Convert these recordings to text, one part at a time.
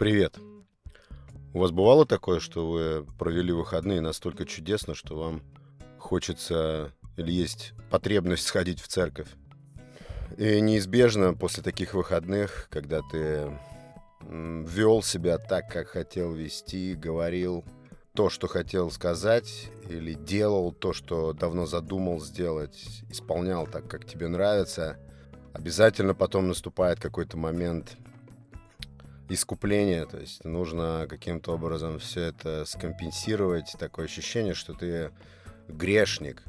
Привет. У вас бывало такое, что вы провели выходные настолько чудесно, что вам хочется или есть потребность сходить в церковь? И неизбежно после таких выходных, когда ты вел себя так, как хотел вести, говорил то, что хотел сказать, или делал то, что давно задумал сделать, исполнял так, как тебе нравится, обязательно потом наступает какой-то момент – искупление, то есть нужно каким-то образом все это скомпенсировать, такое ощущение, что ты грешник.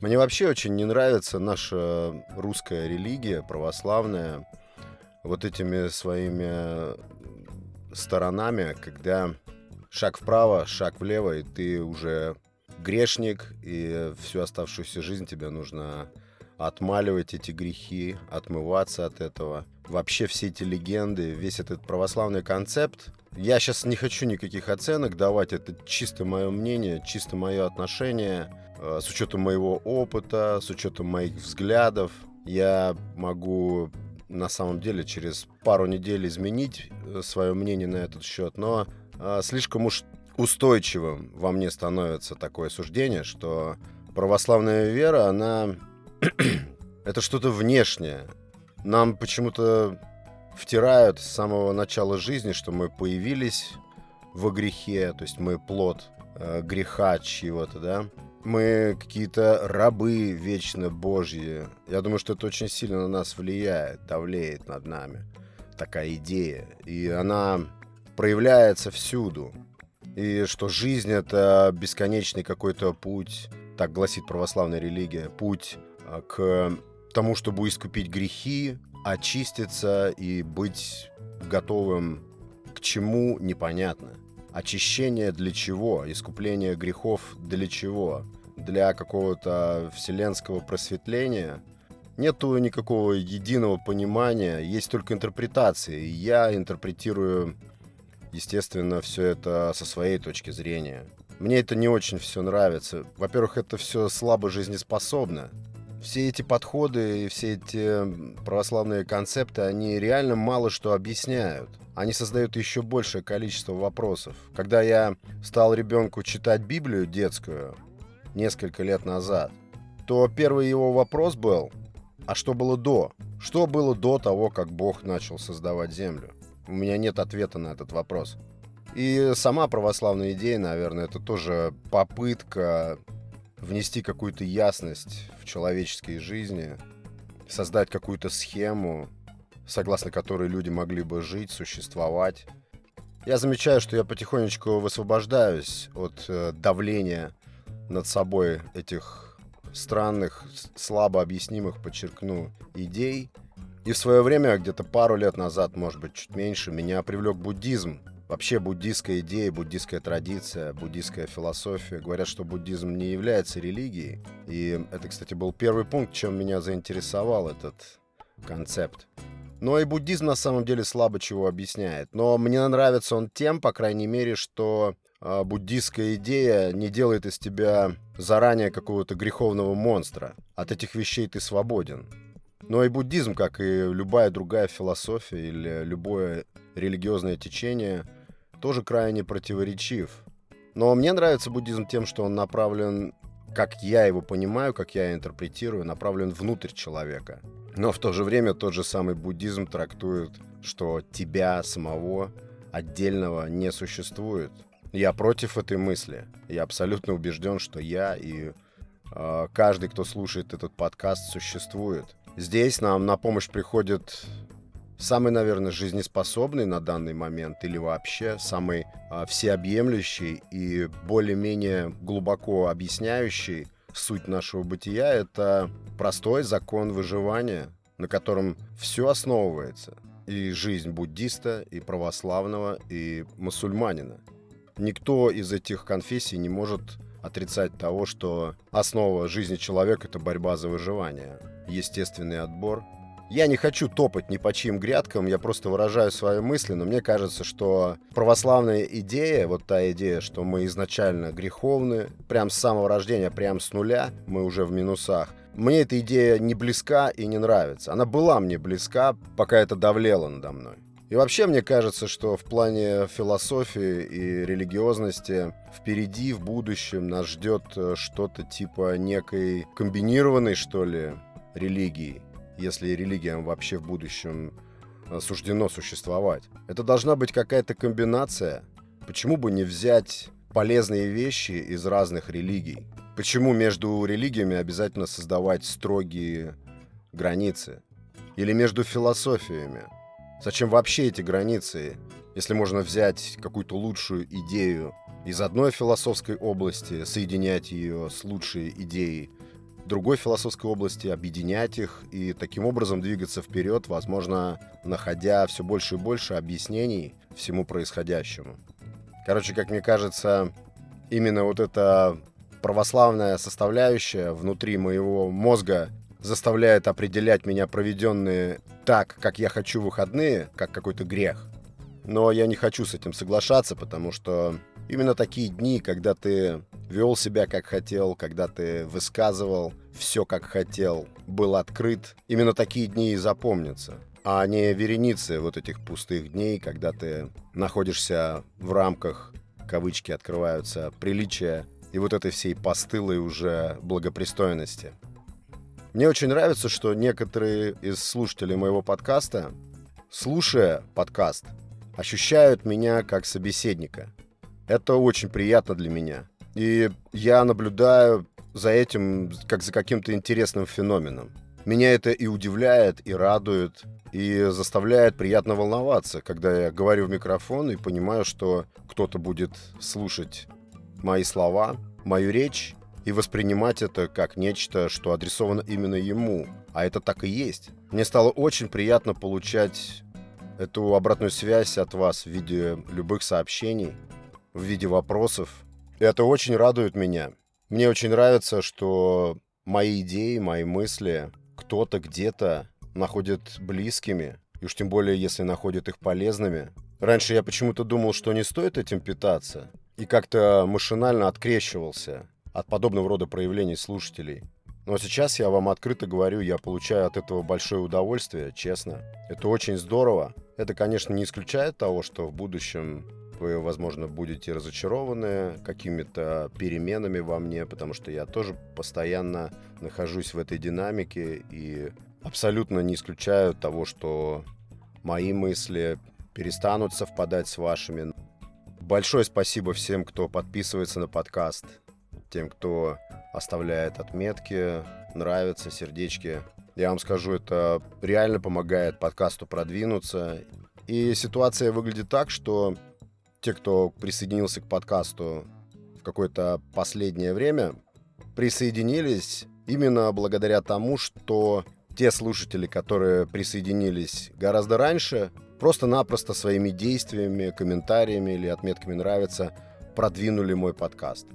Мне вообще очень не нравится наша русская религия, православная, вот этими своими сторонами, когда шаг вправо, шаг влево, и ты уже грешник, и всю оставшуюся жизнь тебе нужно отмаливать эти грехи, отмываться от этого. Вообще все эти легенды, весь этот православный концепт. Я сейчас не хочу никаких оценок давать, это чисто мое мнение, чисто мое отношение, э, с учетом моего опыта, с учетом моих взглядов. Я могу на самом деле через пару недель изменить э, свое мнение на этот счет, но э, слишком уж устойчивым во мне становится такое суждение, что православная вера, она это что-то внешнее. Нам почему-то втирают с самого начала жизни, что мы появились во грехе, то есть мы плод э, греха чего-то, да. Мы какие-то рабы вечно Божьи. Я думаю, что это очень сильно на нас влияет, давлеет над нами. Такая идея. И она проявляется всюду. И что жизнь — это бесконечный какой-то путь, так гласит православная религия, путь а, к тому, чтобы искупить грехи, очиститься и быть готовым к чему непонятно. Очищение для чего? Искупление грехов для чего? Для какого-то вселенского просветления? Нету никакого единого понимания, есть только интерпретации. Я интерпретирую, естественно, все это со своей точки зрения. Мне это не очень все нравится. Во-первых, это все слабо жизнеспособно все эти подходы и все эти православные концепты, они реально мало что объясняют. Они создают еще большее количество вопросов. Когда я стал ребенку читать Библию детскую несколько лет назад, то первый его вопрос был, а что было до? Что было до того, как Бог начал создавать землю? У меня нет ответа на этот вопрос. И сама православная идея, наверное, это тоже попытка внести какую-то ясность в человеческие жизни, создать какую-то схему, согласно которой люди могли бы жить, существовать. Я замечаю, что я потихонечку высвобождаюсь от э, давления над собой этих странных, слабо объяснимых, подчеркну, идей. И в свое время, где-то пару лет назад, может быть, чуть меньше, меня привлек буддизм. Вообще буддийская идея, буддийская традиция, буддийская философия говорят, что буддизм не является религией. И это, кстати, был первый пункт, чем меня заинтересовал этот концепт. Но и буддизм на самом деле слабо чего объясняет. Но мне нравится он тем, по крайней мере, что э, буддийская идея не делает из тебя заранее какого-то греховного монстра. От этих вещей ты свободен. Но и буддизм, как и любая другая философия или любое религиозное течение – тоже крайне противоречив. Но мне нравится буддизм тем, что он направлен, как я его понимаю, как я интерпретирую, направлен внутрь человека. Но в то же время тот же самый буддизм трактует, что тебя самого отдельного не существует. Я против этой мысли. Я абсолютно убежден, что я и э, каждый, кто слушает этот подкаст, существует. Здесь нам на помощь приходит самый, наверное, жизнеспособный на данный момент или вообще самый а, всеобъемлющий и более-менее глубоко объясняющий суть нашего бытия — это простой закон выживания, на котором все основывается. И жизнь буддиста, и православного, и мусульманина. Никто из этих конфессий не может отрицать того, что основа жизни человека — это борьба за выживание, естественный отбор — я не хочу топать ни по чьим грядкам, я просто выражаю свои мысли, но мне кажется, что православная идея, вот та идея, что мы изначально греховны, прям с самого рождения, прям с нуля, мы уже в минусах, мне эта идея не близка и не нравится. Она была мне близка, пока это давлело надо мной. И вообще мне кажется, что в плане философии и религиозности впереди, в будущем нас ждет э, что-то типа некой комбинированной, что ли, религии, если религиям вообще в будущем э, суждено существовать. Это должна быть какая-то комбинация. Почему бы не взять полезные вещи из разных религий? Почему между религиями обязательно создавать строгие границы? Или между философиями? Зачем вообще эти границы, если можно взять какую-то лучшую идею из одной философской области, соединять ее с лучшей идеей другой философской области, объединять их и таким образом двигаться вперед, возможно, находя все больше и больше объяснений всему происходящему. Короче, как мне кажется, именно вот эта православная составляющая внутри моего мозга заставляет определять меня проведенные так, как я хочу выходные, как какой-то грех. Но я не хочу с этим соглашаться, потому что именно такие дни, когда ты вел себя как хотел, когда ты высказывал все как хотел, был открыт, именно такие дни и запомнятся. А не вереницы вот этих пустых дней, когда ты находишься в рамках, кавычки открываются, приличия и вот этой всей постылой уже благопристойности. Мне очень нравится, что некоторые из слушателей моего подкаста, слушая подкаст, ощущают меня как собеседника. Это очень приятно для меня. И я наблюдаю за этим как за каким-то интересным феноменом. Меня это и удивляет, и радует, и заставляет приятно волноваться, когда я говорю в микрофон и понимаю, что кто-то будет слушать мои слова, мою речь и воспринимать это как нечто, что адресовано именно ему. А это так и есть. Мне стало очень приятно получать эту обратную связь от вас в виде любых сообщений, в виде вопросов. Это очень радует меня. Мне очень нравится, что мои идеи, мои мысли кто-то где-то находит близкими, и уж тем более, если находит их полезными. Раньше я почему-то думал, что не стоит этим питаться, и как-то машинально открещивался от подобного рода проявлений слушателей. Но сейчас я вам открыто говорю, я получаю от этого большое удовольствие, честно. Это очень здорово. Это, конечно, не исключает того, что в будущем вы, возможно, будете разочарованы какими-то переменами во мне, потому что я тоже постоянно нахожусь в этой динамике и абсолютно не исключаю того, что мои мысли перестанут совпадать с вашими. Большое спасибо всем, кто подписывается на подкаст, тем, кто оставляет отметки, нравятся, сердечки. Я вам скажу, это реально помогает подкасту продвинуться. И ситуация выглядит так, что те, кто присоединился к подкасту в какое-то последнее время, присоединились именно благодаря тому, что те слушатели, которые присоединились гораздо раньше, просто-напросто своими действиями, комментариями или отметками «нравится» продвинули мой подкаст.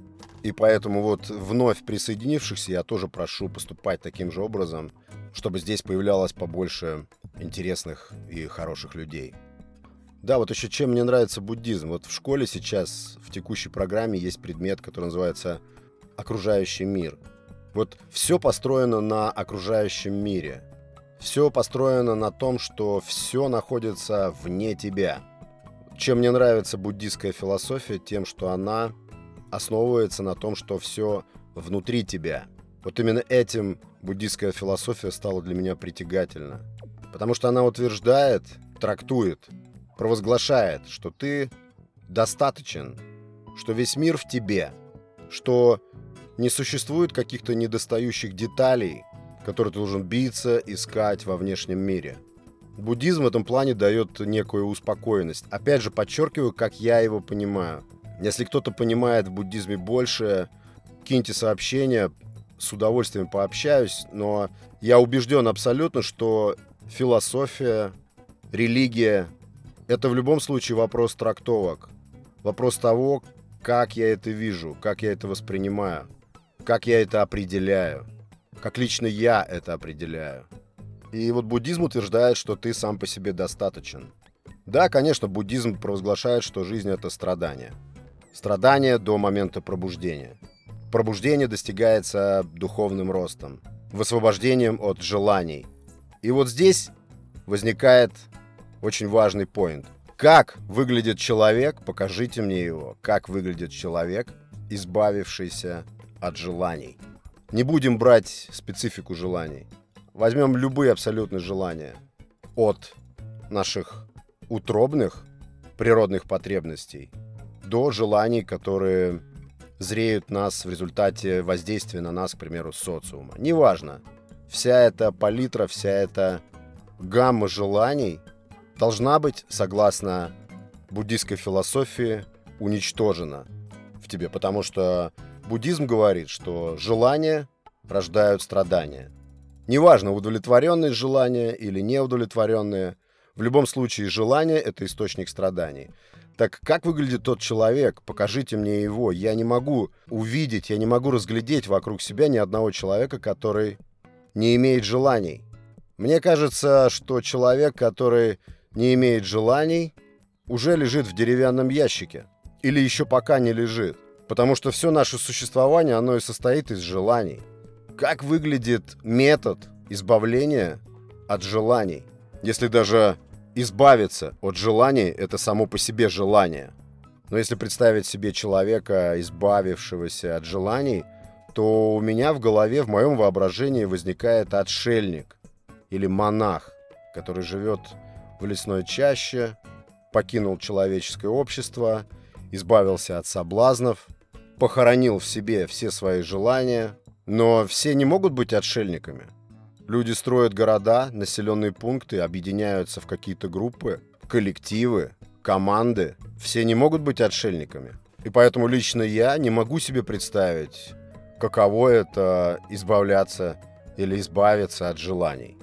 И поэтому вот вновь присоединившихся я тоже прошу поступать таким же образом, чтобы здесь появлялось побольше интересных и хороших людей. Да, вот еще чем мне нравится буддизм. Вот в школе сейчас, в текущей программе есть предмет, который называется «Окружающий мир». Вот все построено на окружающем мире. Все построено на том, что все находится вне тебя. Чем мне нравится буддийская философия, тем, что она основывается на том, что все внутри тебя. Вот именно этим буддийская философия стала для меня притягательна. Потому что она утверждает, трактует, провозглашает, что ты достаточен, что весь мир в тебе, что не существует каких-то недостающих деталей, которые ты должен биться, искать во внешнем мире. Буддизм в этом плане дает некую успокоенность. Опять же, подчеркиваю, как я его понимаю. Если кто-то понимает в буддизме больше, киньте сообщение, с удовольствием пообщаюсь, но я убежден абсолютно, что философия, религия это в любом случае вопрос трактовок. Вопрос того, как я это вижу, как я это воспринимаю, как я это определяю, как лично я это определяю. И вот буддизм утверждает, что ты сам по себе достаточен. Да, конечно, буддизм провозглашает, что жизнь — это страдание. Страдание до момента пробуждения. Пробуждение достигается духовным ростом, высвобождением от желаний. И вот здесь возникает очень важный поинт. Как выглядит человек, покажите мне его, как выглядит человек, избавившийся от желаний. Не будем брать специфику желаний. Возьмем любые абсолютно желания. От наших утробных природных потребностей до желаний, которые зреют нас в результате воздействия на нас, к примеру, социума. Неважно. Вся эта палитра, вся эта гамма желаний должна быть, согласно буддийской философии, уничтожена в тебе, потому что буддизм говорит, что желания рождают страдания. Неважно, удовлетворенные желания или неудовлетворенные, в любом случае желание – это источник страданий. Так как выглядит тот человек? Покажите мне его. Я не могу увидеть, я не могу разглядеть вокруг себя ни одного человека, который не имеет желаний. Мне кажется, что человек, который не имеет желаний, уже лежит в деревянном ящике. Или еще пока не лежит. Потому что все наше существование, оно и состоит из желаний. Как выглядит метод избавления от желаний? Если даже избавиться от желаний – это само по себе желание. Но если представить себе человека, избавившегося от желаний, то у меня в голове, в моем воображении возникает отшельник или монах, который живет в лесной чаще, покинул человеческое общество, избавился от соблазнов, похоронил в себе все свои желания, но все не могут быть отшельниками – Люди строят города, населенные пункты, объединяются в какие-то группы, коллективы, команды. Все не могут быть отшельниками. И поэтому лично я не могу себе представить, каково это избавляться или избавиться от желаний.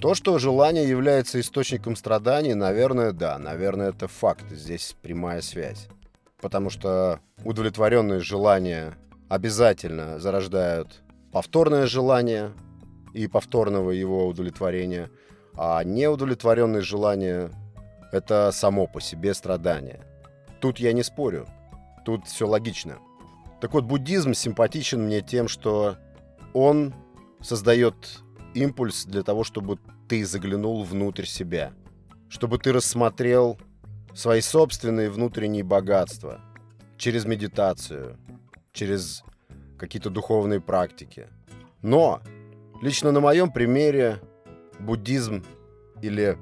То, что желание является источником страданий, наверное, да, наверное, это факт. Здесь прямая связь. Потому что удовлетворенные желания обязательно зарождают повторное желание, и повторного его удовлетворения, а неудовлетворенные желания – это само по себе страдание. Тут я не спорю, тут все логично. Так вот, буддизм симпатичен мне тем, что он создает импульс для того, чтобы ты заглянул внутрь себя, чтобы ты рассмотрел свои собственные внутренние богатства через медитацию, через какие-то духовные практики. Но Лично на моем примере буддизм или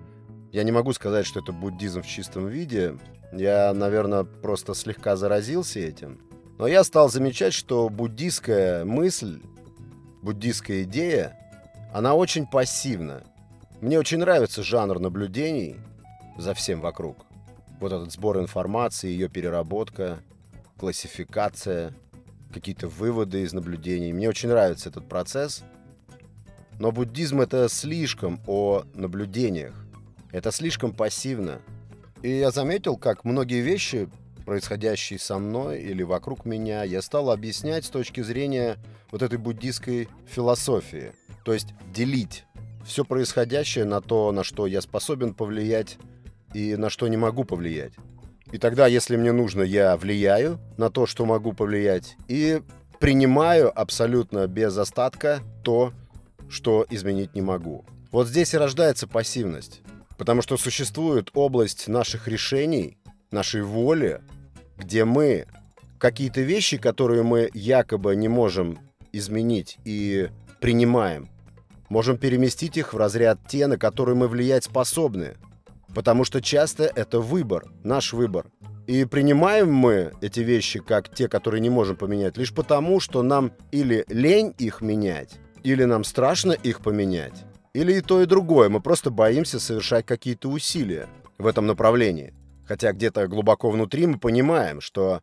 я не могу сказать, что это буддизм в чистом виде. Я, наверное, просто слегка заразился этим. Но я стал замечать, что буддийская мысль, буддийская идея, она очень пассивна. Мне очень нравится жанр наблюдений за всем вокруг. Вот этот сбор информации, ее переработка, классификация, какие-то выводы из наблюдений. Мне очень нравится этот процесс – но буддизм это слишком о наблюдениях. Это слишком пассивно. И я заметил, как многие вещи, происходящие со мной или вокруг меня, я стал объяснять с точки зрения вот этой буддийской философии. То есть делить все происходящее на то, на что я способен повлиять и на что не могу повлиять. И тогда, если мне нужно, я влияю на то, что могу повлиять, и принимаю абсолютно без остатка то, что изменить не могу. Вот здесь и рождается пассивность. Потому что существует область наших решений, нашей воли, где мы какие-то вещи, которые мы якобы не можем изменить и принимаем, можем переместить их в разряд те, на которые мы влиять способны. Потому что часто это выбор, наш выбор. И принимаем мы эти вещи как те, которые не можем поменять, лишь потому, что нам или лень их менять, или нам страшно их поменять, или и то, и другое. Мы просто боимся совершать какие-то усилия в этом направлении. Хотя где-то глубоко внутри мы понимаем, что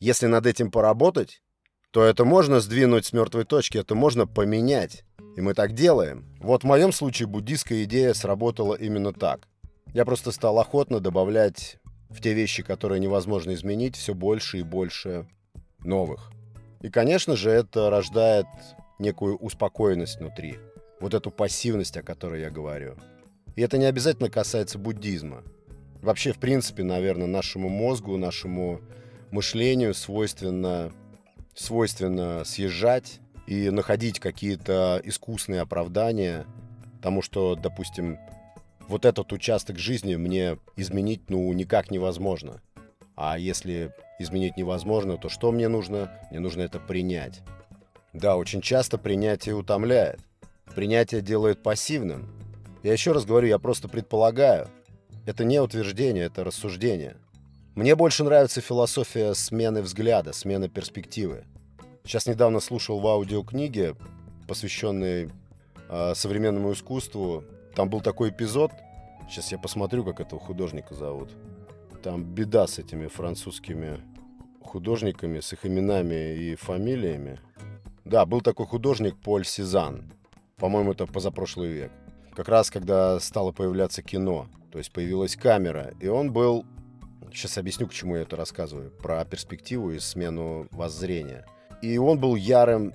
если над этим поработать, то это можно сдвинуть с мертвой точки, это можно поменять. И мы так делаем. Вот в моем случае буддийская идея сработала именно так. Я просто стал охотно добавлять в те вещи, которые невозможно изменить, все больше и больше новых. И, конечно же, это рождает некую успокоенность внутри, вот эту пассивность, о которой я говорю. И это не обязательно касается буддизма. Вообще, в принципе, наверное, нашему мозгу, нашему мышлению свойственно, свойственно съезжать и находить какие-то искусные оправдания тому, что, допустим, вот этот участок жизни мне изменить, ну, никак невозможно. А если изменить невозможно, то что мне нужно? Мне нужно это принять. Да, очень часто принятие утомляет. Принятие делает пассивным. Я еще раз говорю, я просто предполагаю. Это не утверждение, это рассуждение. Мне больше нравится философия смены взгляда, смены перспективы. Сейчас недавно слушал в аудиокниге, посвященной э, современному искусству. Там был такой эпизод. Сейчас я посмотрю, как этого художника зовут. Там беда с этими французскими художниками, с их именами и фамилиями. Да, был такой художник Поль Сезанн. По-моему, это позапрошлый век. Как раз когда стало появляться кино, то есть появилась камера, и он был... Сейчас объясню, к чему я это рассказываю. Про перспективу и смену воззрения. И он был ярым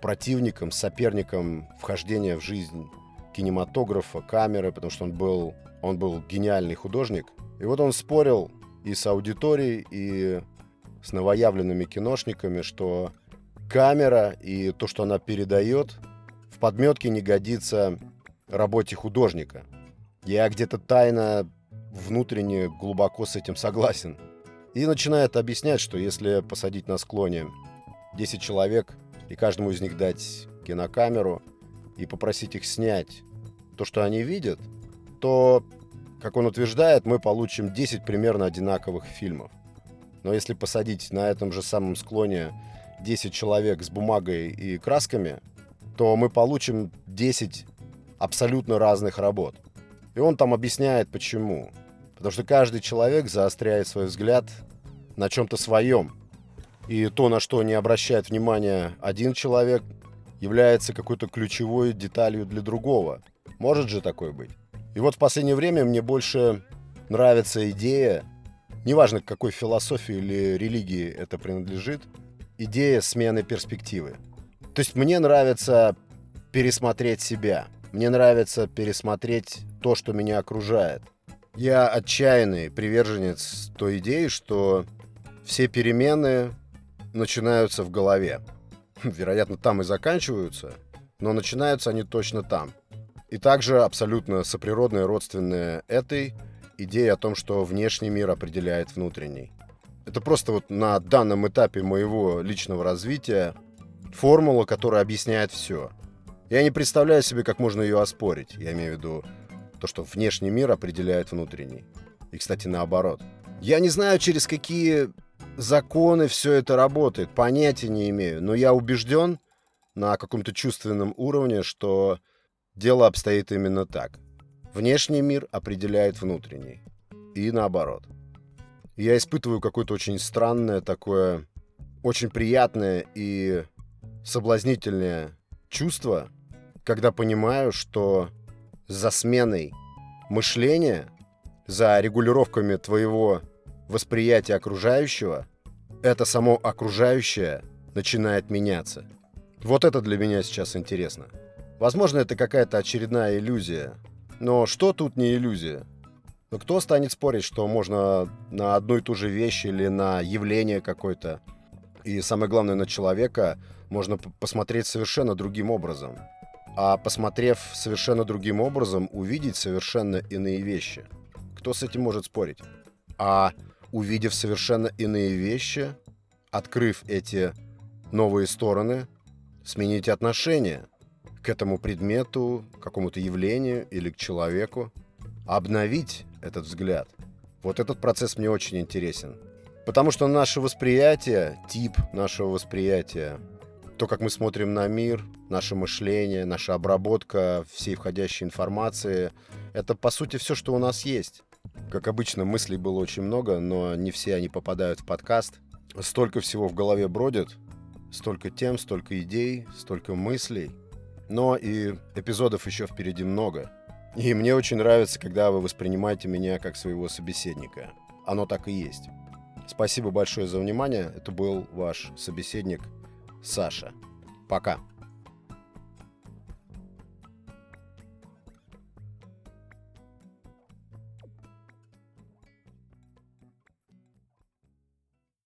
противником, соперником вхождения в жизнь кинематографа, камеры, потому что он был, он был гениальный художник. И вот он спорил и с аудиторией, и с новоявленными киношниками, что камера и то, что она передает, в подметке не годится работе художника. Я где-то тайно, внутренне, глубоко с этим согласен. И начинает объяснять, что если посадить на склоне 10 человек и каждому из них дать кинокамеру и попросить их снять то, что они видят, то, как он утверждает, мы получим 10 примерно одинаковых фильмов. Но если посадить на этом же самом склоне 10 человек с бумагой и красками, то мы получим 10 абсолютно разных работ. И он там объясняет, почему. Потому что каждый человек заостряет свой взгляд на чем-то своем. И то, на что не обращает внимания один человек, является какой-то ключевой деталью для другого. Может же такое быть? И вот в последнее время мне больше нравится идея, неважно к какой философии или религии это принадлежит, идея смены перспективы. То есть мне нравится пересмотреть себя. Мне нравится пересмотреть то, что меня окружает. Я отчаянный приверженец той идеи, что все перемены начинаются в голове. Вероятно, там и заканчиваются, но начинаются они точно там. И также абсолютно соприродная, родственная этой идея о том, что внешний мир определяет внутренний. Это просто вот на данном этапе моего личного развития формула, которая объясняет все. Я не представляю себе, как можно ее оспорить. Я имею в виду то, что внешний мир определяет внутренний. И, кстати, наоборот. Я не знаю, через какие законы все это работает, понятия не имею, но я убежден на каком-то чувственном уровне, что дело обстоит именно так. Внешний мир определяет внутренний. И наоборот я испытываю какое-то очень странное такое, очень приятное и соблазнительное чувство, когда понимаю, что за сменой мышления, за регулировками твоего восприятия окружающего, это само окружающее начинает меняться. Вот это для меня сейчас интересно. Возможно, это какая-то очередная иллюзия. Но что тут не иллюзия? Но кто станет спорить, что можно на одну и ту же вещь или на явление какое-то, и самое главное, на человека, можно посмотреть совершенно другим образом. А посмотрев совершенно другим образом, увидеть совершенно иные вещи. Кто с этим может спорить? А увидев совершенно иные вещи, открыв эти новые стороны, сменить отношение к этому предмету, к какому-то явлению или к человеку, обновить этот взгляд. Вот этот процесс мне очень интересен. Потому что наше восприятие, тип нашего восприятия, то, как мы смотрим на мир, наше мышление, наша обработка всей входящей информации, это, по сути, все, что у нас есть. Как обычно, мыслей было очень много, но не все они попадают в подкаст. Столько всего в голове бродит, столько тем, столько идей, столько мыслей. Но и эпизодов еще впереди много. И мне очень нравится, когда вы воспринимаете меня как своего собеседника. Оно так и есть. Спасибо большое за внимание. Это был ваш собеседник Саша. Пока.